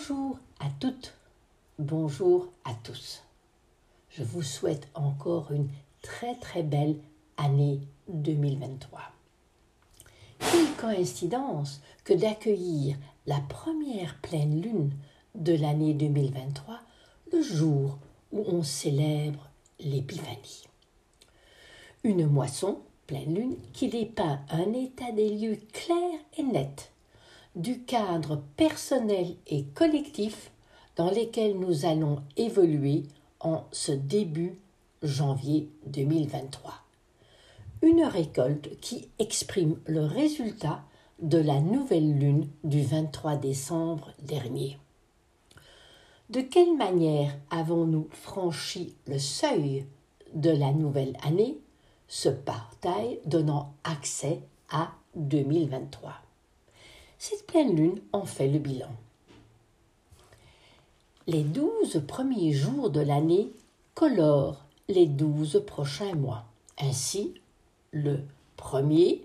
Bonjour à toutes, bonjour à tous. Je vous souhaite encore une très très belle année 2023. Quelle coïncidence que d'accueillir la première pleine lune de l'année 2023 le jour où on célèbre l'Épiphanie. Une moisson, pleine lune, qui dépeint un état des lieux clair et net du cadre personnel et collectif dans lesquels nous allons évoluer en ce début janvier 2023. Une récolte qui exprime le résultat de la nouvelle lune du 23 décembre dernier. De quelle manière avons-nous franchi le seuil de la nouvelle année, ce portail donnant accès à 2023 Cette pleine lune en fait le bilan. Les douze premiers jours de l'année colorent les douze prochains mois. Ainsi, le premier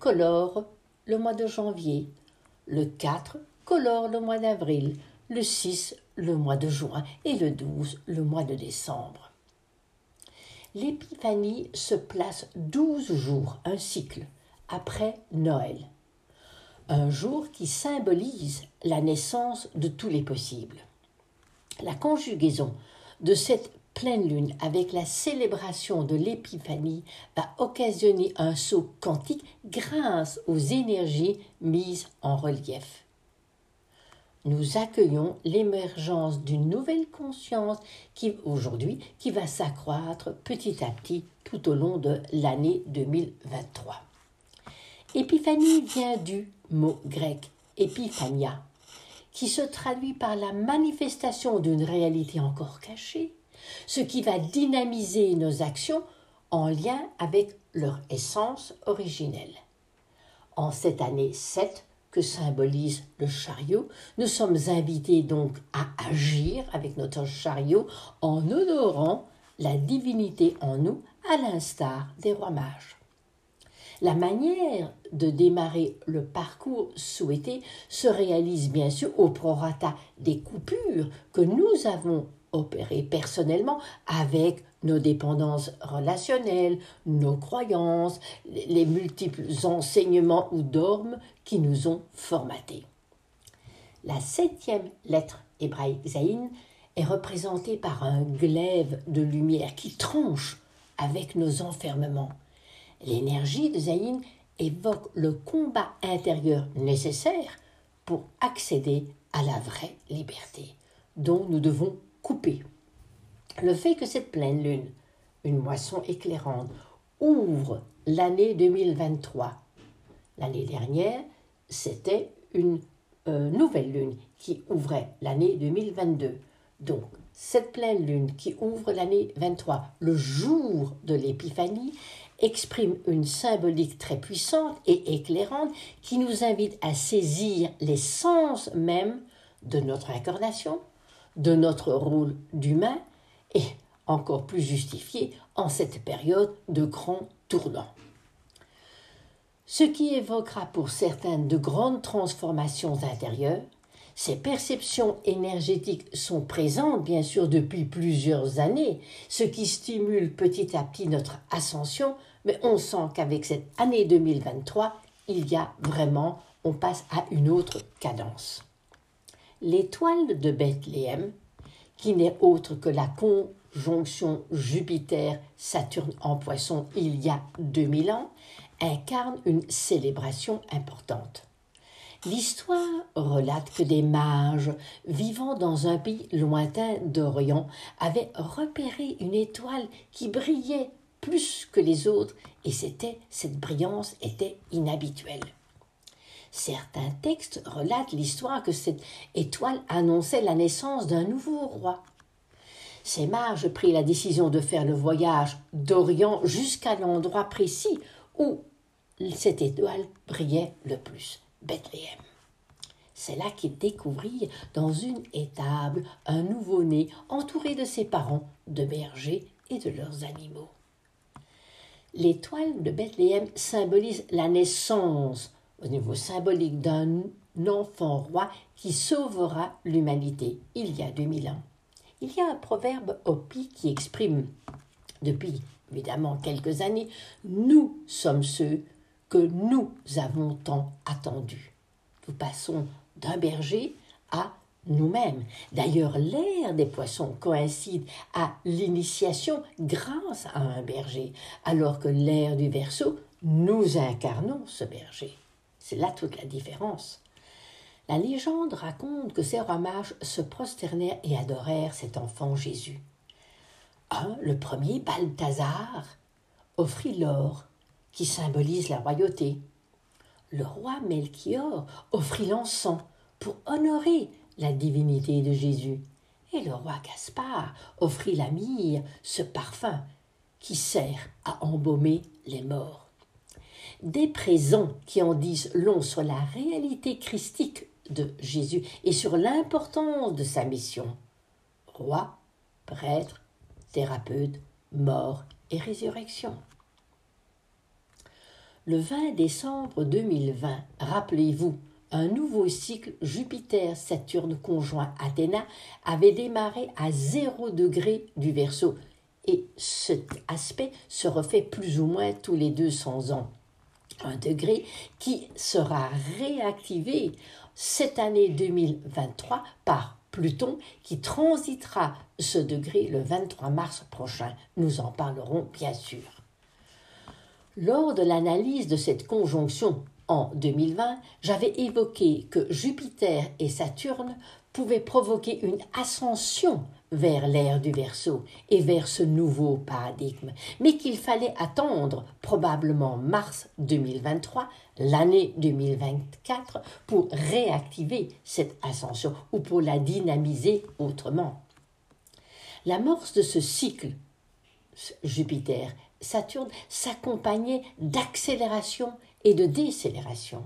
colore le mois de janvier, le 4 colore le mois d'avril, le 6 le mois de juin et le 12 le mois de décembre. L'épiphanie se place douze jours, un cycle, après Noël. Un jour qui symbolise la naissance de tous les possibles. La conjugaison de cette pleine lune avec la célébration de l'épiphanie va occasionner un saut quantique grâce aux énergies mises en relief nous accueillons l'émergence d'une nouvelle conscience qui aujourd'hui qui va s'accroître petit à petit tout au long de l'année 2023. Épiphanie vient du mot grec épiphania, qui se traduit par la manifestation d'une réalité encore cachée, ce qui va dynamiser nos actions en lien avec leur essence originelle. En cette année 7, que symbolise le chariot, nous sommes invités donc à agir avec notre chariot en honorant la divinité en nous, à l'instar des rois mages. La manière de démarrer le parcours souhaité se réalise bien sûr au prorata des coupures que nous avons opérées personnellement avec nos dépendances relationnelles, nos croyances, les multiples enseignements ou dogmes qui nous ont formatés. La septième lettre hébraïque Zaïn est représentée par un glaive de lumière qui tranche avec nos enfermements. L'énergie de Zaïn évoque le combat intérieur nécessaire pour accéder à la vraie liberté, dont nous devons couper. Le fait que cette pleine lune, une moisson éclairante, ouvre l'année 2023. L'année dernière, c'était une euh, nouvelle lune qui ouvrait l'année 2022. Donc, cette pleine lune qui ouvre l'année 23, le jour de l'épiphanie, exprime une symbolique très puissante et éclairante qui nous invite à saisir l'essence même de notre incarnation, de notre rôle d'humain et encore plus justifié en cette période de grands tournants. Ce qui évoquera pour certains de grandes transformations intérieures, ces perceptions énergétiques sont présentes bien sûr depuis plusieurs années, ce qui stimule petit à petit notre ascension, mais on sent qu'avec cette année 2023, il y a vraiment, on passe à une autre cadence. L'étoile de Bethléem qui n'est autre que la conjonction Jupiter-Saturne en poisson il y a 2000 ans, incarne une célébration importante. L'histoire relate que des mages vivant dans un pays lointain d'Orient avaient repéré une étoile qui brillait plus que les autres et c'était cette brillance était inhabituelle. Certains textes relatent l'histoire que cette étoile annonçait la naissance d'un nouveau roi. Ces mages prirent la décision de faire le voyage d'Orient jusqu'à l'endroit précis où cette étoile brillait le plus, Bethléem. C'est là qu'ils découvrirent dans une étable un nouveau-né entouré de ses parents, de bergers et de leurs animaux. L'étoile de Bethléem symbolise la naissance au niveau symbolique d'un enfant roi qui sauvera l'humanité il y a 2000 ans. Il y a un proverbe Hopi qui exprime, depuis évidemment quelques années, nous sommes ceux que nous avons tant attendus. Nous passons d'un berger à nous-mêmes. D'ailleurs, l'ère des poissons coïncide à l'initiation grâce à un berger, alors que l'ère du Verseau, nous incarnons ce berger. C'est là toute la différence. La légende raconte que ces rois mages se prosternèrent et adorèrent cet enfant Jésus. Un, le premier, Balthazar, offrit l'or, qui symbolise la royauté. Le roi Melchior offrit l'encens pour honorer la divinité de Jésus. Et le roi Gaspard offrit la myrrhe, ce parfum qui sert à embaumer les morts. Des présents qui en disent long sur la réalité christique de Jésus et sur l'importance de sa mission. Roi, prêtre, thérapeute, mort et résurrection. Le 20 décembre 2020, rappelez-vous, un nouveau cycle Jupiter-Saturne conjoint Athéna avait démarré à zéro degré du Verseau et cet aspect se refait plus ou moins tous les 200 ans. Un degré qui sera réactivé cette année 2023 par Pluton qui transitera ce degré le 23 mars prochain. Nous en parlerons bien sûr. Lors de l'analyse de cette conjonction en 2020, j'avais évoqué que Jupiter et Saturne pouvaient provoquer une ascension vers l'ère du Verseau et vers ce nouveau paradigme, mais qu'il fallait attendre probablement mars 2023, l'année 2024, pour réactiver cette ascension ou pour la dynamiser autrement. L'amorce de ce cycle Jupiter Saturne s'accompagnait d'accélération et de décélération.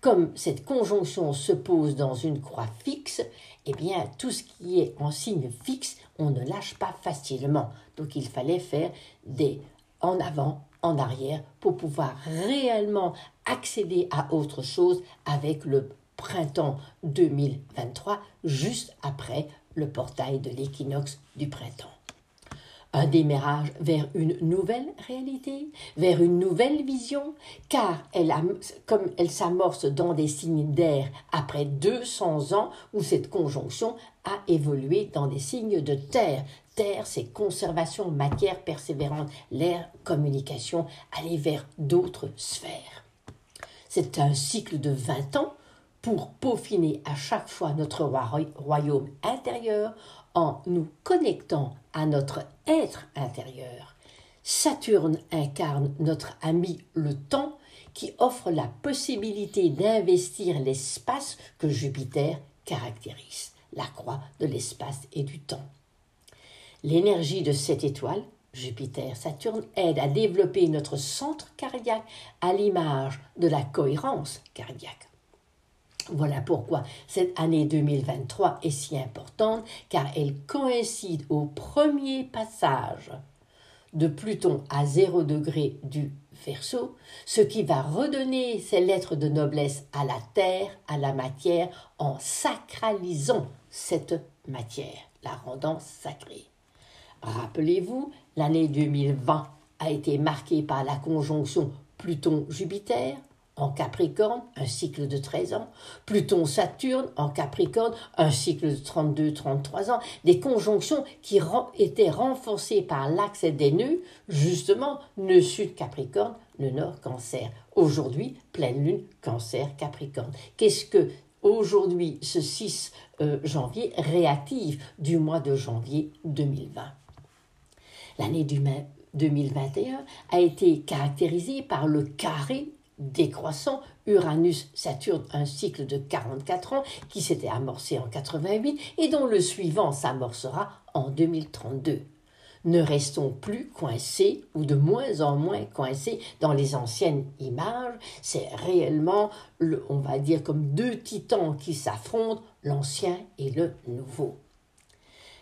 Comme cette conjonction se pose dans une croix fixe, eh bien, tout ce qui est en signe fixe, on ne lâche pas facilement. Donc, il fallait faire des en avant, en arrière, pour pouvoir réellement accéder à autre chose avec le printemps 2023, juste après le portail de l'équinoxe du printemps un démarrage vers une nouvelle réalité, vers une nouvelle vision, car elle comme elle s'amorce dans des signes d'air après 200 ans où cette conjonction a évolué dans des signes de terre. Terre, c'est conservation, matière persévérante, l'air, communication, aller vers d'autres sphères. C'est un cycle de 20 ans pour peaufiner à chaque fois notre royaume intérieur en nous connectant notre être intérieur. Saturne incarne notre ami le temps qui offre la possibilité d'investir l'espace que Jupiter caractérise, la croix de l'espace et du temps. L'énergie de cette étoile, Jupiter, Saturne, aide à développer notre centre cardiaque à l'image de la cohérence cardiaque. Voilà pourquoi cette année 2023 est si importante, car elle coïncide au premier passage de Pluton à zéro degré du Verseau, ce qui va redonner ses lettres de noblesse à la terre, à la matière, en sacralisant cette matière, la rendant sacrée. Rappelez-vous, l'année 2020 a été marquée par la conjonction Pluton-Jupiter, en Capricorne, un cycle de 13 ans, Pluton-Saturne en Capricorne, un cycle de 32-33 ans, des conjonctions qui étaient renforcées par l'axe des nœuds, justement, nœud sud Capricorne, le nord Cancer. Aujourd'hui, pleine lune, Cancer, Capricorne. Qu'est-ce que aujourd'hui, ce 6 euh, janvier, réactive du mois de janvier 2020 L'année 2021 a été caractérisée par le carré décroissant, Uranus-Saturne, un cycle de 44 ans qui s'était amorcé en 88 et dont le suivant s'amorcera en 2032. Ne restons plus coincés ou de moins en moins coincés dans les anciennes images. C'est réellement, le, on va dire, comme deux titans qui s'affrontent, l'ancien et le nouveau.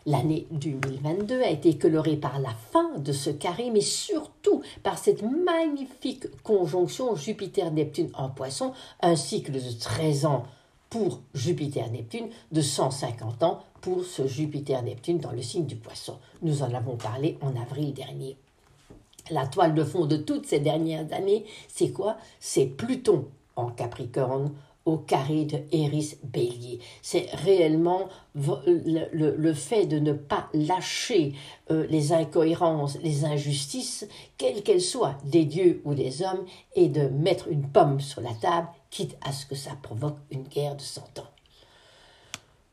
L'année 2022 a été colorée par la fin de ce carré, mais surtout par cette magnifique conjonction Jupiter-Neptune en poisson, un cycle de 13 ans pour Jupiter-Neptune, de 150 ans pour ce Jupiter-Neptune dans le signe du poisson. Nous en avons parlé en avril dernier. La toile de fond de toutes ces dernières années, c'est quoi? C'est Pluton en Capricorne au carré de Eris Bélier. C'est réellement le, fait de ne pas lâcher euh, les incohérences, les injustices, quelles qu'elles soient, des dieux ou des hommes, et de mettre une pomme sur la table, quitte à ce que ça provoque une guerre de cent ans.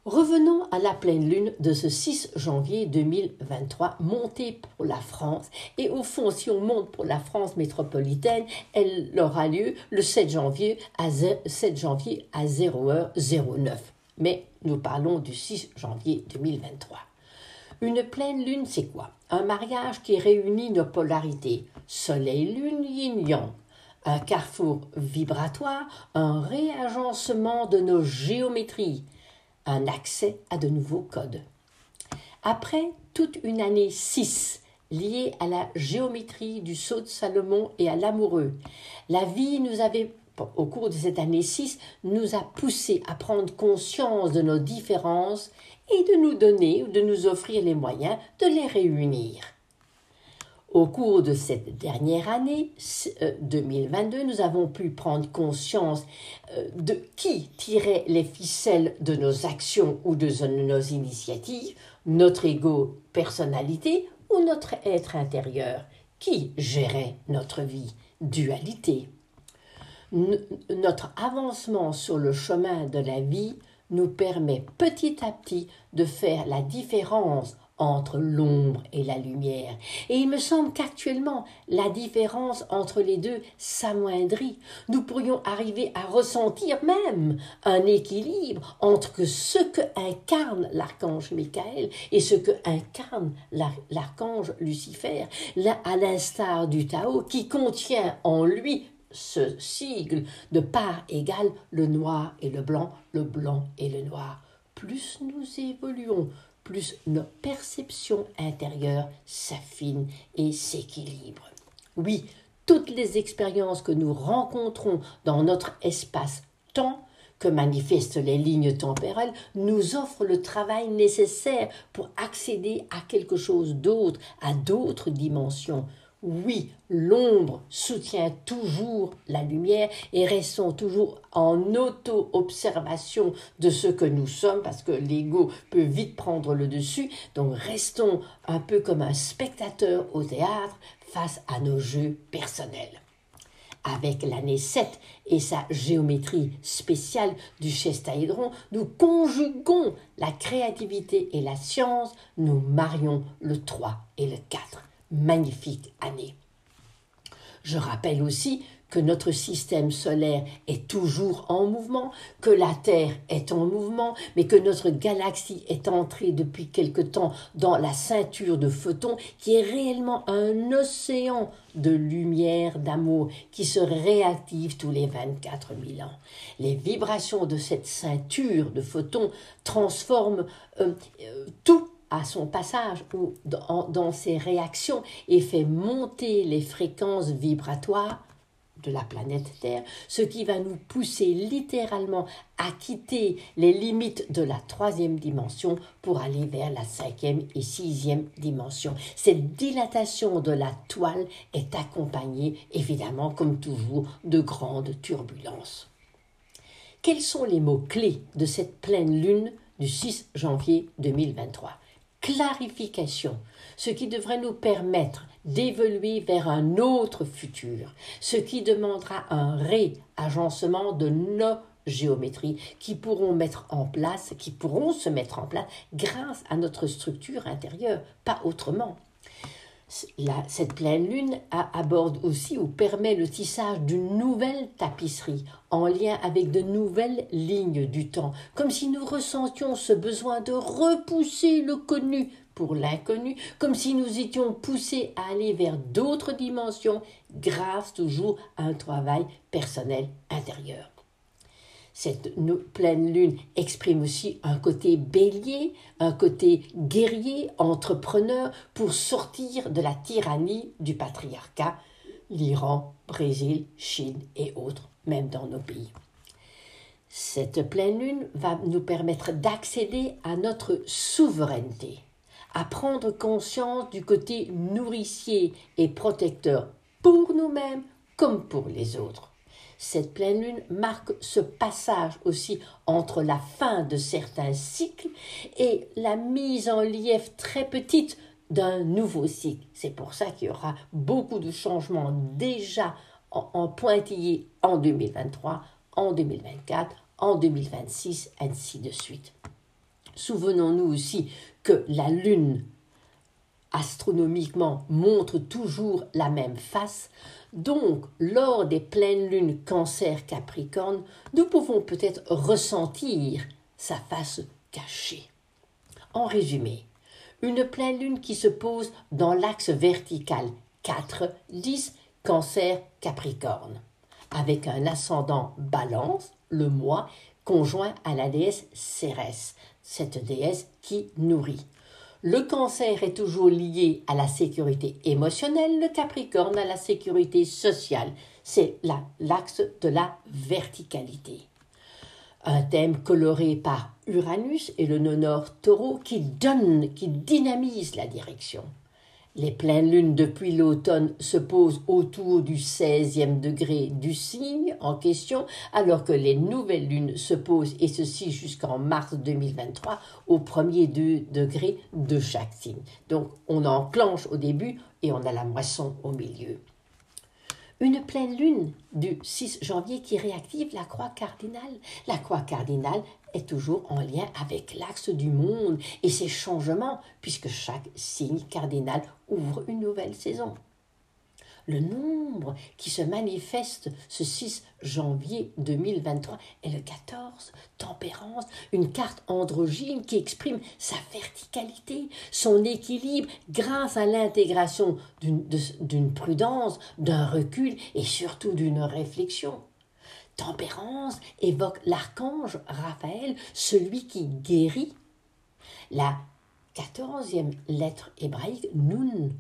Revenons à la pleine lune de ce 6 janvier 2023, montée pour la France. Et au fond, si on monte pour la France métropolitaine, elle aura lieu le 7 janvier à, 7 janvier à 0h09. Mais nous parlons du 6 janvier 2023. Une pleine lune, c'est quoi? Un mariage qui réunit nos polarités, soleil-lune, yin-yang. Un carrefour vibratoire, un réagencement de nos géométries un accès à de nouveaux codes. Après toute une année 6 liée à la géométrie du sceau de Salomon et à l'amoureux, la vie nous avait, au cours de cette année 6, nous a poussé à prendre conscience de nos différences et de nous donner ou de nous offrir les moyens de les réunir. Au cours de cette dernière année 2022, euh, nous avons pu prendre conscience euh, de qui tirait les ficelles de nos actions ou de nos initiatives, notre ego personnalité ou notre être intérieur, qui gérait notre vie, dualité. notre avancement sur le chemin de la vie nous permet petit à petit de faire la différence entre l'ombre et la lumière. Et il me semble qu'actuellement, la différence entre les deux s'amoindrit. Nous pourrions arriver à ressentir même un équilibre entre ce que incarne l'archange Michael et ce que incarne l'archange Lucifer, à l'instar du Tao qui contient en lui ce sigle de part égale le noir et le blanc, le blanc et le noir. Plus nous évoluons, plus nos perceptions intérieures s'affinent et s'équilibrent. Oui, toutes les expériences que nous rencontrons dans notre espace-temps que manifestent les lignes temporelles nous offrent le travail nécessaire pour accéder à quelque chose d'autre, à d'autres dimensions, oui, l'ombre soutient toujours la lumière et restons toujours en auto-observation de ce que nous sommes parce que l'ego peut vite prendre le dessus. Donc restons un peu comme un spectateur au théâtre face à nos jeux personnels. Avec l'année 7 et sa géométrie spéciale du chestaédron, nous conjuguons la créativité et la science, nous marions le 3 et le 4 magnifique année. Je rappelle aussi que notre système solaire est toujours en mouvement, que la Terre est en mouvement, mais que notre galaxie est entrée depuis quelque temps dans la ceinture de photons qui est réellement un océan de lumière, d'amour, qui se réactive tous les 24 000 ans. Les vibrations de cette ceinture de photons transforment euh, euh, tout à son passage ou dans, ses réactions et fait monter les fréquences vibratoires de la planète Terre, ce qui va nous pousser littéralement à quitter les limites de la troisième dimension pour aller vers la cinquième et sixième dimension. Cette dilatation de la toile est accompagnée, évidemment, comme toujours, de grandes turbulences. Quels sont les mots clés de cette pleine lune du 6 janvier 2023 clarification, ce qui devrait nous permettre d'évoluer vers un autre futur, ce qui demandera un réagencement de nos géométries qui pourront mettre en place, qui pourront se mettre en place grâce à notre structure intérieure, pas autrement cette pleine lune aborde aussi ou permet le tissage d'une nouvelle tapisserie en lien avec de nouvelles lignes du temps, comme si nous ressentions ce besoin de repousser le connu pour l'inconnu, comme si nous étions poussés à aller vers d'autres dimensions grâce toujours à un travail personnel intérieur. Cette pleine lune exprime aussi un côté bélier, un côté guerrier, entrepreneur, pour sortir de la tyrannie du patriarcat, l'Iran, Brésil, Chine et autres, même dans nos pays. Cette pleine lune va nous permettre d'accéder à notre souveraineté, à prendre conscience du côté nourricier et protecteur pour nous-mêmes comme pour les autres. Cette pleine lune marque ce passage aussi entre la fin de certains cycles et la mise en lief très petite d'un nouveau cycle. C'est pour ça qu'il y aura beaucoup de changements déjà en, pointillés en 2023, en 2024, en 2026, ainsi de suite. Souvenons-nous aussi que la Lune, astronomiquement, montre toujours la même face. Donc, lors des pleines lunes cancer-capricorne, nous pouvons peut-être ressentir sa face cachée. En résumé, une pleine lune qui se pose dans l'axe vertical 4, 10, cancer, capricorne, avec un ascendant balance, le mois, conjoint à la déesse Cérès, cette déesse qui nourrit. Le cancer est toujours lié à la sécurité émotionnelle, le capricorne à la sécurité sociale. C'est l'axe de la verticalité un thème coloré par Uranus et le nord taureau qui donne, qui dynamise la direction. Les pleines lunes depuis l'automne se posent autour du 16e degré du signe en question, alors que les nouvelles lunes se posent, et ceci jusqu'en mars 2023, au premier degré de chaque signe. Donc on enclenche au début et on a la moisson au milieu. Une pleine lune du 6 janvier qui réactive la croix cardinale. La croix cardinale est toujours en lien avec l'axe du monde et ses changements, puisque chaque signe cardinal ouvre une nouvelle saison le nombre qui se manifeste ce 6 janvier 2023 est le 14, tempérance, une carte androgyne qui exprime sa verticalité, son équilibre grâce à l'intégration d'une prudence, d'un recul et surtout d'une réflexion. Tempérance évoque l'archange Raphaël, celui qui guérit. La quatorzième lettre hébraïque, Nun,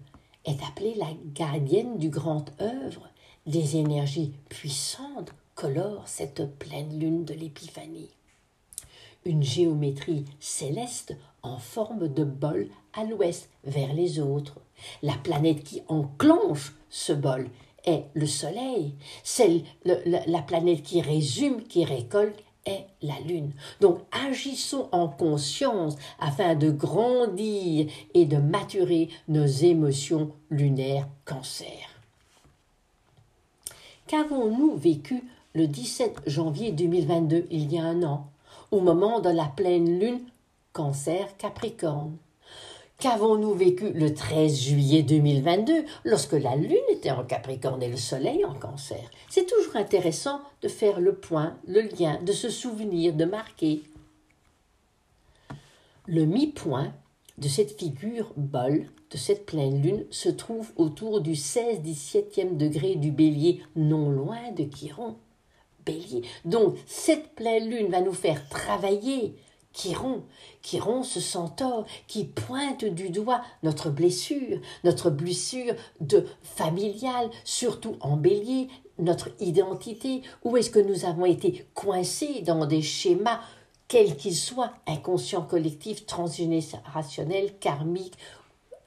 est appelée la gardienne du grand œuvre. Des énergies puissantes colorent cette pleine lune de l'épiphanie. Une géométrie céleste en forme de bol à l'ouest vers les autres. La planète qui enclenche ce bol est le Soleil. C'est la planète qui résume, qui récolte est la lune. Donc agissons en conscience afin de grandir et de maturer nos émotions lunaires cancer. Qu'avons-nous vécu le 17 janvier 2022, il y a un an, au moment de la pleine lune cancer capricorne? Qu'avons-nous vécu le 13 juillet 2022 lorsque la Lune était en Capricorne et le Soleil en Cancer? C'est toujours intéressant de faire le point, le lien, de se souvenir, de marquer. Le mi-point de cette figure bol, de cette pleine lune, se trouve autour du 16-17e degré du bélier, non loin de Chiron. Bélier. Donc, cette pleine lune va nous faire travailler Chiron, Chiron ce centaure qui pointe du doigt notre blessure, notre blessure de familiale, surtout en bélier, notre identité, où est-ce que nous avons été coincés dans des schémas, quels qu'ils soient, inconscients collectifs, transgénérationnels, karmiques,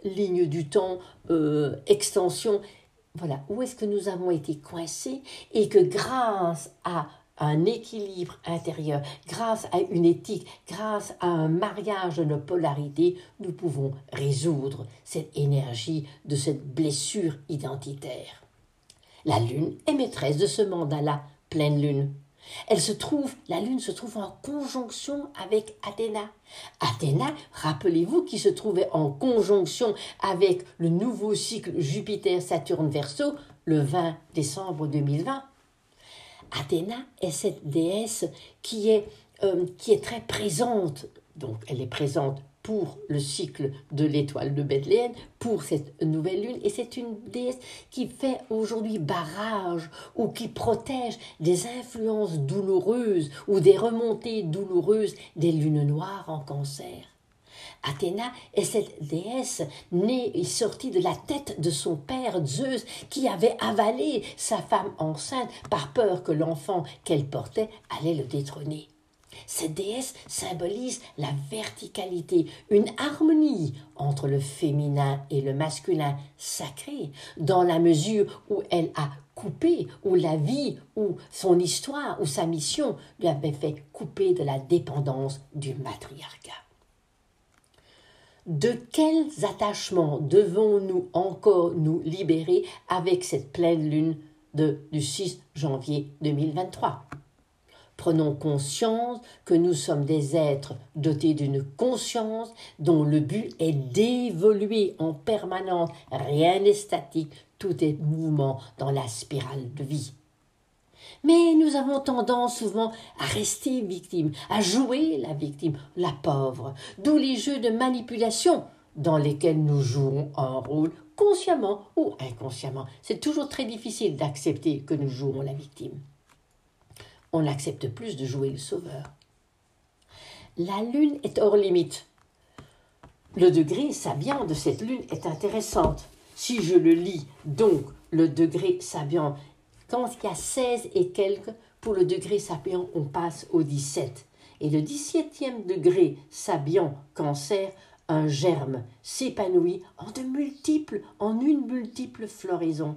ligne du temps, euh, extension. Voilà, où est-ce que nous avons été coincés et que grâce à un équilibre intérieur, grâce à une éthique, grâce à un mariage de nos polarités, nous pouvons résoudre cette énergie de cette blessure identitaire. La Lune est maîtresse de ce mandat-là, pleine Lune. Elle se trouve, la Lune se trouve en conjonction avec Athéna. Athéna, rappelez-vous, qui se trouvait en conjonction avec le nouveau cycle Jupiter-Saturne-Verseau le 20 décembre 2020. Athéna est cette déesse qui est, euh, qui est très présente. Donc elle est présente pour le cycle de l'étoile de Bethléem, pour cette nouvelle lune. Et c'est une déesse qui fait aujourd'hui barrage ou qui protège des influences douloureuses ou des remontées douloureuses des lunes noires en cancer. Athéna est cette déesse née et sortie de la tête de son père Zeus qui avait avalé sa femme enceinte par peur que l'enfant qu'elle portait allait le détrôner. Cette déesse symbolise la verticalité, une harmonie entre le féminin et le masculin sacré, dans la mesure où elle a coupé, où la vie, ou son histoire, ou sa mission lui avait fait couper de la dépendance du matriarcat. De quels attachements devons-nous encore nous libérer avec cette pleine lune du 6 janvier 2023 Prenons conscience que nous sommes des êtres dotés d'une conscience dont le but est d'évoluer en permanence. Rien n'est statique, tout est mouvement dans la spirale de vie. Mais nous avons tendance souvent à rester victimes, à jouer la victime, la pauvre, d'où les jeux de manipulation dans lesquels nous jouons un rôle consciemment ou inconsciemment. C'est toujours très difficile d'accepter que nous jouons la victime on accepte plus de jouer le sauveur. La lune est hors limite. Le degré sabian de cette lune est intéressante. Si je le lis, donc, le degré sabian, quand il y a 16 et quelques, pour le degré sabian, on passe au 17. Et le 17e degré sabian, cancer, un germe s'épanouit en de multiples, en une multiple floraison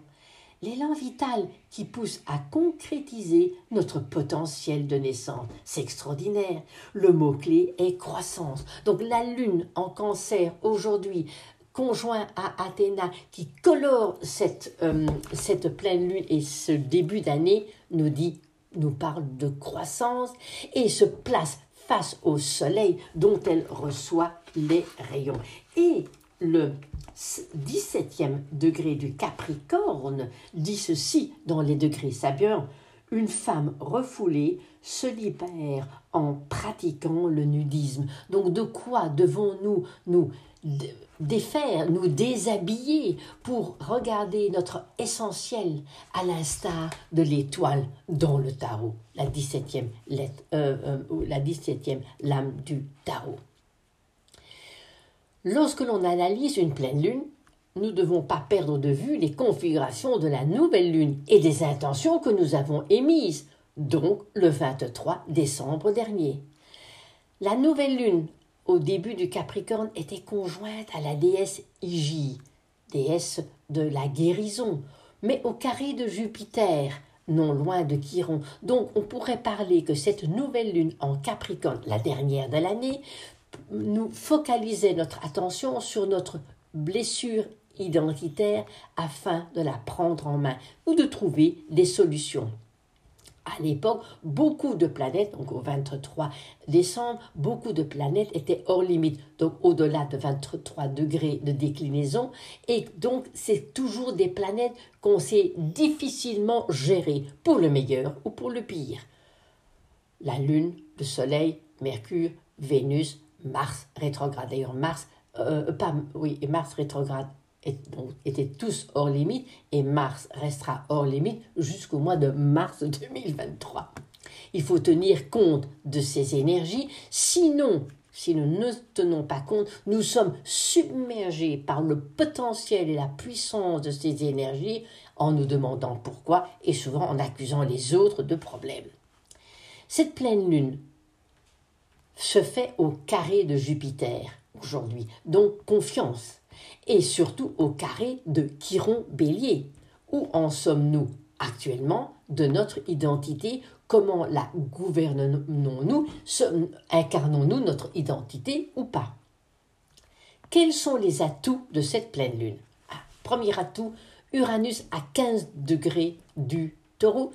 l'élan vital qui pousse à concrétiser notre potentiel de naissance. C'est extraordinaire. Le mot-clé est croissance. Donc la lune en cancer aujourd'hui conjoint à Athéna qui colore cette, euh, cette pleine lune et ce début d'année nous dit, nous parle de croissance et se place face au soleil dont elle reçoit les rayons. Et le 17e degré du Capricorne dit ceci dans les degrés sabiens une femme refoulée se libère en pratiquant le nudisme. Donc de quoi devons-nous nous défaire, nous déshabiller pour regarder notre essentiel à l'instar de l'étoile dans le tarot, la 17e, lettre, euh, euh, la 17e lame du tarot. Lorsque l'on analyse une pleine lune, nous ne devons pas perdre de vue les configurations de la nouvelle lune et des intentions que nous avons émises, donc le 23 décembre dernier. La nouvelle lune, au début du Capricorne, était conjointe à la déesse Igi, déesse de la guérison, mais au carré de Jupiter, non loin de Chiron. Donc on pourrait parler que cette nouvelle lune en Capricorne, la dernière de l'année, nous focaliser notre attention sur notre blessure identitaire afin de la prendre en main ou de trouver des solutions. À l'époque, beaucoup de planètes, donc au 23 décembre, beaucoup de planètes étaient hors limite, donc au-delà de 23 degrés de déclinaison, et donc c'est toujours des planètes qu'on sait difficilement gérer, pour le meilleur ou pour le pire. La Lune, le Soleil, Mercure, Vénus, Mars rétrograde. D'ailleurs, Mars, euh, pas, oui, Mars rétrograde étaient tous hors limite et Mars restera hors limite jusqu'au mois de mars 2023. Il faut tenir compte de ces énergies, sinon, si nous ne tenons pas compte, nous sommes submergés par le potentiel et la puissance de ces énergies en nous demandant pourquoi et souvent en accusant les autres de problèmes. Cette pleine lune se fait au carré de Jupiter aujourd'hui, donc confiance, et surtout au carré de Chiron Bélier. Où en sommes-nous actuellement de notre identité? Comment la gouvernons-nous? Incarnons-nous notre identité ou pas? Quels sont les atouts de cette pleine lune? Ah, Premier atout, Uranus à 15 degrés du taureau,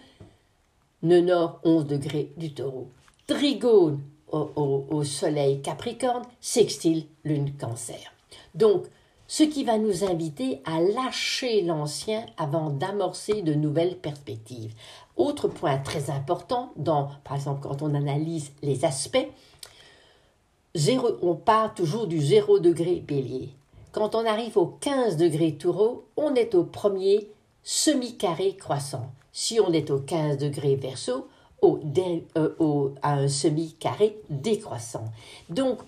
nœud nord 11 degrés du taureau. Trigone au, soleil Capricorne, sextile lune cancer. Donc, ce qui va nous inviter à lâcher l'ancien avant d'amorcer de nouvelles perspectives. Autre point très important, dans, par exemple quand on analyse les aspects, on part toujours du 0 degré bélier. Quand on arrive au 15 degré taureau, on est au premier semi-carré croissant. Si on est au 15 degré verso, euh, au, à un semi-carré décroissant. Donc,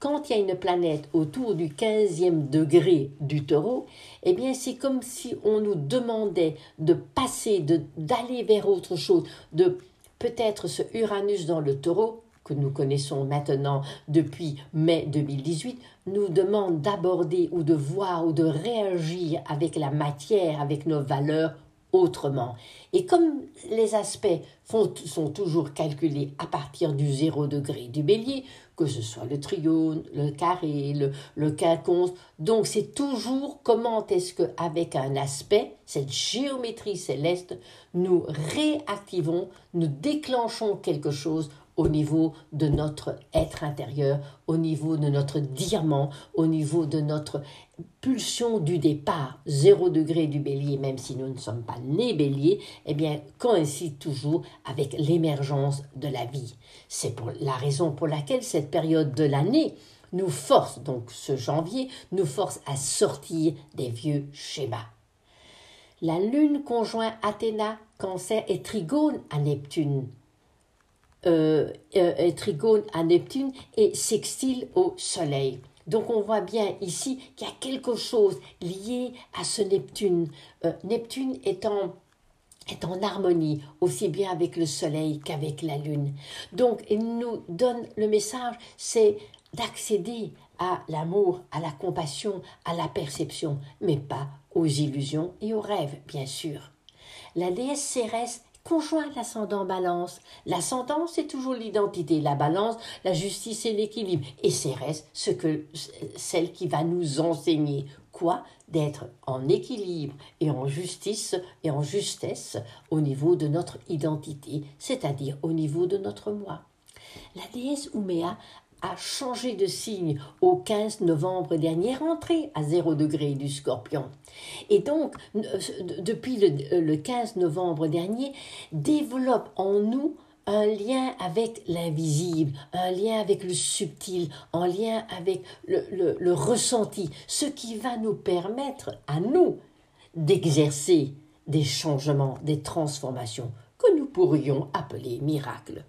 quand il y a une planète autour du 15e degré du taureau, eh bien, c'est comme si on nous demandait de passer, d'aller vers autre chose, de peut-être ce Uranus dans le taureau que nous connaissons maintenant depuis mai 2018, nous demande d'aborder ou de voir ou de réagir avec la matière, avec nos valeurs autrement. Et comme les aspects sont toujours calculés à partir du zéro degré du bélier, que ce soit le trigone, le carré, le, le quinconce, donc c'est toujours comment est-ce que avec un aspect, cette géométrie céleste, nous réactivons, nous déclenchons quelque chose au niveau de notre être intérieur, au niveau de notre diamant, au niveau de notre pulsion du départ, zéro degré du bélier, même si nous ne sommes pas nés bélier, eh bien, coïncide toujours avec l'émergence de la vie. C'est pour la raison pour laquelle cette période de l'année nous force, donc ce janvier, nous force à sortir des vieux schémas. La lune conjoint Athéna, cancer et trigone à Neptune euh, euh trigone à Neptune et sextile au Soleil. Donc on voit bien ici qu'il y a quelque chose lié à ce Neptune. Euh, Neptune est en, est en harmonie aussi bien avec le Soleil qu'avec la Lune. Donc il nous donne le message, c'est d'accéder à l'amour, à la compassion, à la perception, mais pas aux illusions et aux rêves, bien sûr. La déesse Cérès conjoint l'ascendant balance. L'ascendant, c'est toujours l'identité, la balance, la justice et l'équilibre. Et Cérès, ce que, celle qui va nous enseigner quoi D'être en équilibre et en justice et en justesse au niveau de notre identité, c'est-à-dire au niveau de notre moi. La déesse Ouméa a changé de signe au 15 novembre dernier, rentré à 0 degré du scorpion. Et donc, euh, depuis le, 15 euh, novembre dernier, développe en nous un lien avec l'invisible, un lien avec le subtil, un lien avec le, le ressenti, ce qui va nous permettre à nous d'exercer des changements, des transformations que nous pourrions appeler miracles.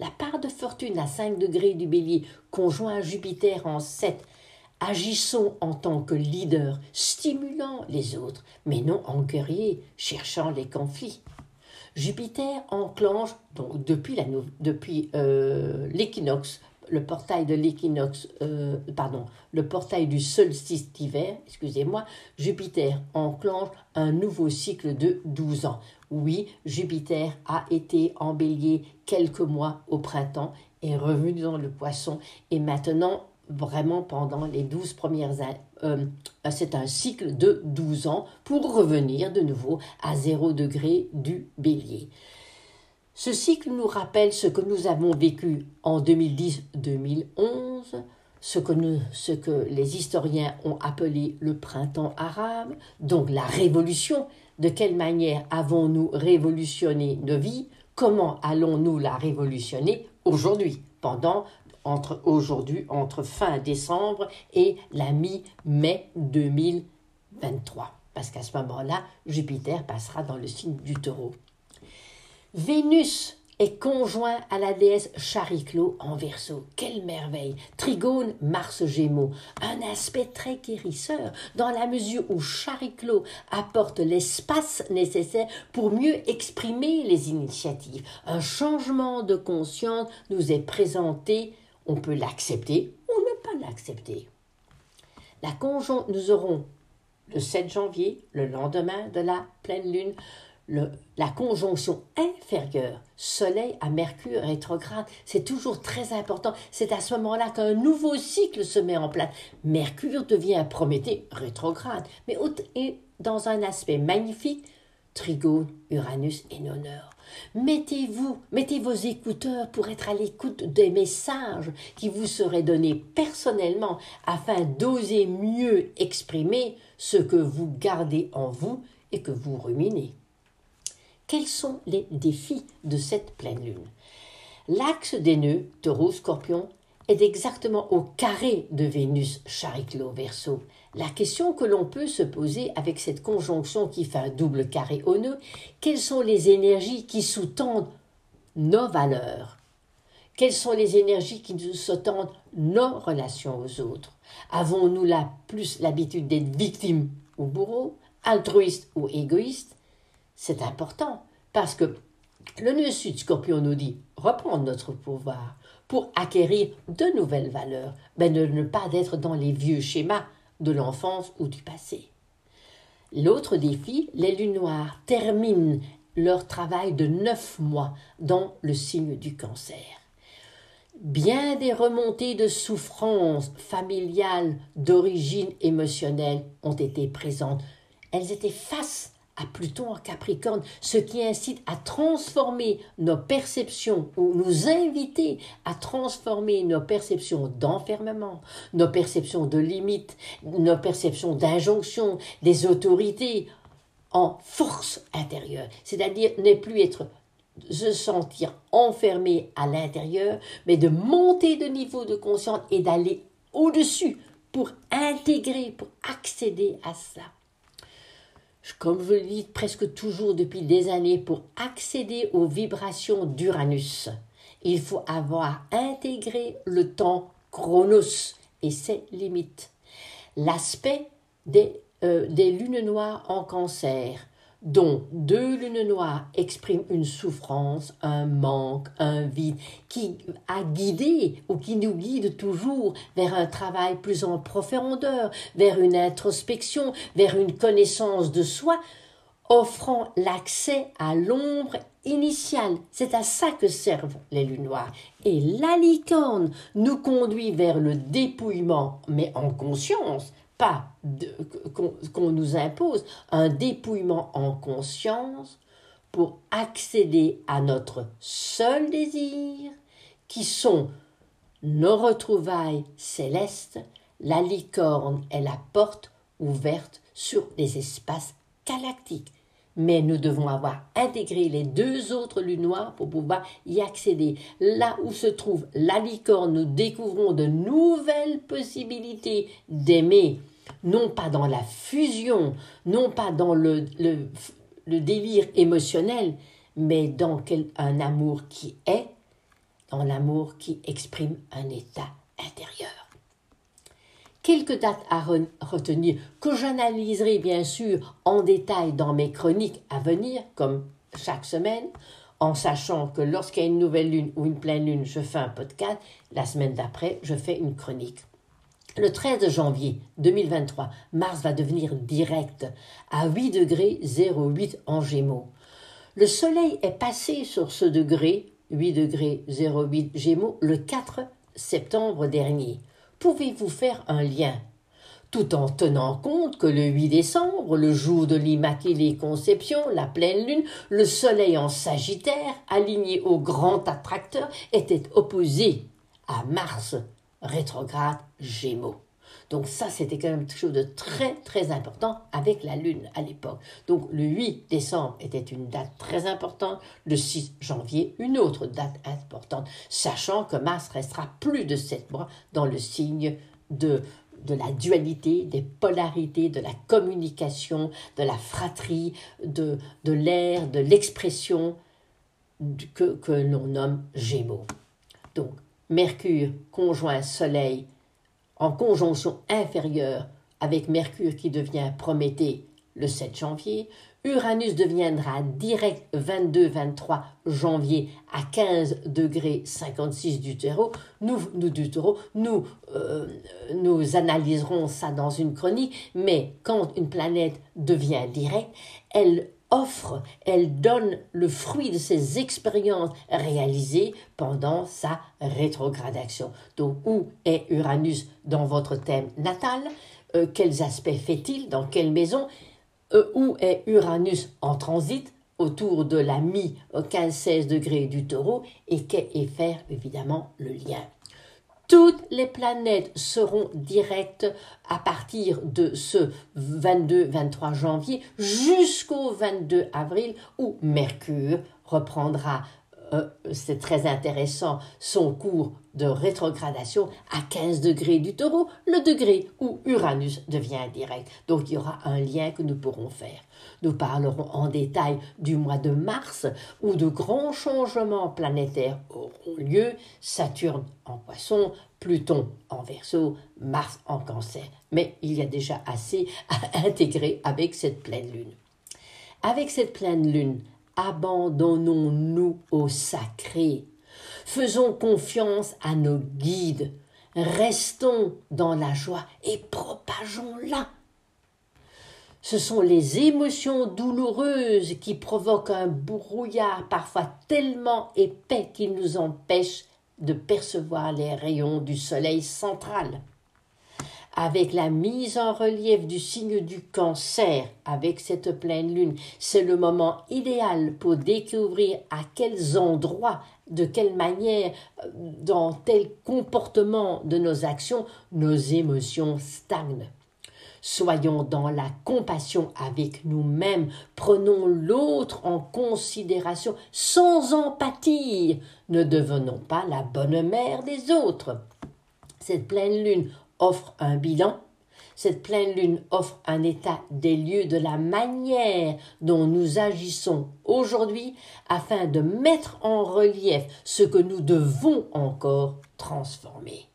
La part de fortune à 5 degrés du bélier, conjoint Jupiter en 7, agissons en tant que leader, stimulant les autres, mais non en guerrier, cherchant les conflits. Jupiter enclenche, depuis, euh, l'équinoxe, le portail euh, pardon, le portail du solstice d'hiver, excusez-moi, Jupiter enclenche un nouveau cycle de 12 ans. Oui, Jupiter a été en bélier quelques mois au printemps, est revenu dans le poisson et maintenant, vraiment pendant les 12 premières années, euh, c'est un cycle de 12 ans pour revenir de nouveau à 0 degré du bélier. Ce cycle nous rappelle ce que nous avons vécu en 2010-2011, ce que, ce que les historiens ont appelé le printemps arabe, donc la révolution. De quelle manière avons-nous révolutionné nos vies? Comment allons-nous la révolutionner aujourd'hui, pendant entre aujourd'hui, entre fin décembre et la mi-mai 2023 Parce qu'à ce moment-là, Jupiter passera dans le signe du taureau. Vénus est conjoint à la déesse Chariclo en verso. Quelle merveille Trigone, Mars Gémeaux. Un aspect très guérisseur dans la mesure où Chariclo apporte l'espace nécessaire pour mieux exprimer les initiatives. Un changement de conscience nous est présenté. On peut l'accepter ou ne pas l'accepter. La nous aurons le 7 janvier, le lendemain de la pleine lune, la conjonction inférieure, Soleil à Mercure rétrograde, c'est toujours très important. C'est à ce moment-là qu'un nouveau cycle se met en place. Mercure devient Prométhée rétrograde, mais et dans un aspect magnifique, Trigone, Uranus et Noneur. Mettez-vous, mettez vos écouteurs pour être à l'écoute des messages qui vous seraient donnés personnellement afin d'oser mieux exprimer ce que vous gardez en vous et que vous ruminez. Quels sont les défis de cette pleine lune? L'axe des nœuds, taureau, scorpion, est exactement au carré de Vénus Chariclo Verseau. La question que l'on peut se poser avec cette conjonction qui fait un double carré au nœud, quelles sont les énergies qui sous-tendent nos valeurs? Quelles sont les énergies qui sous-tendent nos relations aux autres? Avons-nous la plus l'habitude d'être victime ou bourreau, altruiste ou égoïste? C'est important parce que le nœud sud scorpion nous dit reprendre notre pouvoir pour acquérir de nouvelles valeurs, mais de ne pas être dans les vieux schémas de l'enfance ou du passé. L'autre défi, les lunes noires terminent leur travail de neuf mois dans le signe du cancer. Bien des remontées de souffrances familiales d'origine émotionnelle ont été présentes. Elles étaient face à Pluton en Capricorne, ce qui incite à transformer nos perceptions ou nous inviter à transformer nos perceptions d'enfermement, nos perceptions de limites, nos perceptions d'injonction des autorités en force intérieure, c'est-à-dire ne plus être se sentir enfermé à l'intérieur, mais de monter de niveau de conscience et d'aller au-dessus pour intégrer, pour accéder à ça comme je le dis presque toujours depuis des années, pour accéder aux vibrations d'Uranus, il faut avoir intégré le temps chronos et ses limites. L'aspect des, euh, des lunes noires en cancer, dont deux lunes noires expriment une souffrance, un manque, un vide, qui a guidé ou qui nous guide toujours vers un travail plus en profondeur, vers une introspection, vers une connaissance de soi, offrant l'accès à l'ombre initiale. C'est à ça que servent les lunes noires. Et la licorne nous conduit vers le dépouillement, mais en conscience, pas qu'on nous impose un dépouillement en conscience pour accéder à notre seul désir, qui sont nos retrouvailles célestes, la licorne est la porte ouverte sur les espaces galactiques. Mais nous devons avoir intégré les deux autres lunes noires pour pouvoir y accéder. Là où se trouve la licorne, nous découvrons de nouvelles possibilités d'aimer non pas dans la fusion, non pas dans le, le, délire émotionnel, mais dans un amour qui est, dans l'amour qui exprime un état intérieur. Quelques dates à retenir que j'analyserai bien sûr en détail dans mes chroniques à venir, comme chaque semaine, en sachant que lorsqu'il y a une nouvelle lune ou une pleine lune, je fais un podcast, la semaine d'après, je fais une chronique. Le 13 janvier 2023, Mars va devenir direct à 8 degrés 08 en Gémeaux. Le Soleil est passé sur ce degré 8 degrés 08 Gémeaux le 4 septembre dernier. Pouvez-vous faire un lien? Tout en tenant compte que le 8 décembre, le jour de l'Immaculée Conception, la pleine lune, le soleil en Sagittaire, aligné au grand attracteur, était opposé à Mars rétrograde Gémeaux. Donc ça, c'était quand même quelque chose de très très important avec la Lune à l'époque. Donc le 8 décembre était une date très importante, le 6 janvier une autre date importante, sachant que Mars restera plus de sept mois dans le signe de de la dualité, des polarités, de la communication, de la fratrie, de, de l'air, de l'expression que, que l'on nomme Gémeaux. Donc, Mercure conjoint Soleil en conjonction inférieure avec Mercure qui devient Prométhée le 7 janvier, Uranus deviendra direct 22-23 janvier à 15 degrés 56 du taureau. Nous, nous du taureau, nous, euh, nous analyserons ça dans une chronique, mais quand une planète devient directe, elle offre, elle donne le fruit de ses expériences réalisées pendant sa rétrogradation. Donc, où est Uranus dans votre thème natal? Euh, Quels aspects fait-il? Dans quelle maison? Euh, Où est Uranus en transit? Autour de la mi-15-16 degrés du taureau. Et, et faire évidemment le lien? Toutes les planètes seront directes à partir de ce 22-23 janvier jusqu'au 22 avril où Mercure reprendra euh, c'est très intéressant, son cours de rétrogradation à 15 degrés du taureau, le degré où Uranus devient direct. Donc il y aura un lien que nous pourrons faire. Nous parlerons en détail du mois de mars où de grands changements planétaires auront lieu, Saturne en poisson, Pluton en verso, Mars en cancer. Mais il y a déjà assez à intégrer avec cette pleine lune. Avec cette pleine lune, abandonnons-nous au sacré. Faisons confiance à nos guides. Restons dans la joie et propageons-la. Ce sont les émotions douloureuses qui provoquent un brouillard parfois tellement épais qu'il nous empêche de percevoir les rayons du soleil central avec la mise en relief du signe du cancer, avec cette pleine lune, c'est le moment idéal pour découvrir à quels endroits, de quelle manière, dans tel comportement de nos actions, nos émotions stagnent. Soyons dans la compassion avec nous-mêmes, prenons l'autre en considération sans empathie, ne devenons pas la bonne mère des autres. Cette pleine lune offre un bilan, cette pleine lune offre un état des lieux de la manière dont nous agissons aujourd'hui afin de mettre en relief ce que nous devons encore transformer.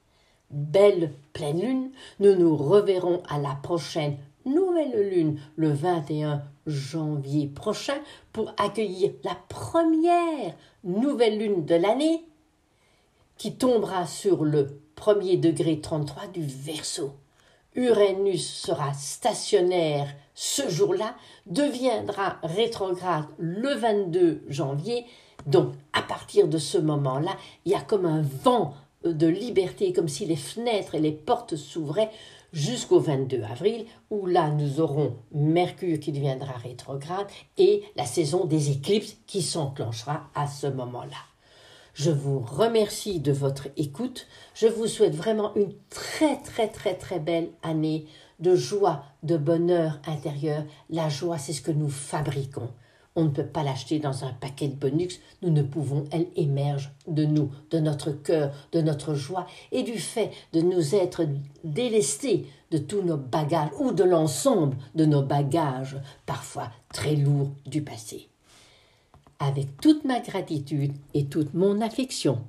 Belle pleine lune, nous nous reverrons à la prochaine nouvelle lune le 21 janvier prochain pour accueillir la première nouvelle lune de l'année qui tombera sur le premier degré 33 du Verseau. Uranus sera stationnaire ce jour-là, deviendra rétrograde le 22 janvier. Donc, à partir de ce moment-là, il y a comme un vent de liberté, comme si les fenêtres et les portes s'ouvraient jusqu'au 22 avril, où là nous aurons Mercure qui deviendra rétrograde et la saison des éclipses qui s'enclenchera à ce moment-là. Je vous remercie de votre écoute. Je vous souhaite vraiment une très très très très belle année de joie, de bonheur intérieur. La joie, c'est ce que nous fabriquons. On ne peut pas l'acheter dans un paquet de bonus, nous ne pouvons, elle émerge de nous, de notre cœur, de notre joie et du fait de nous être délestés de tous nos bagages ou de l'ensemble de nos bagages, parfois très lourds du passé avec toute ma gratitude et toute mon affection.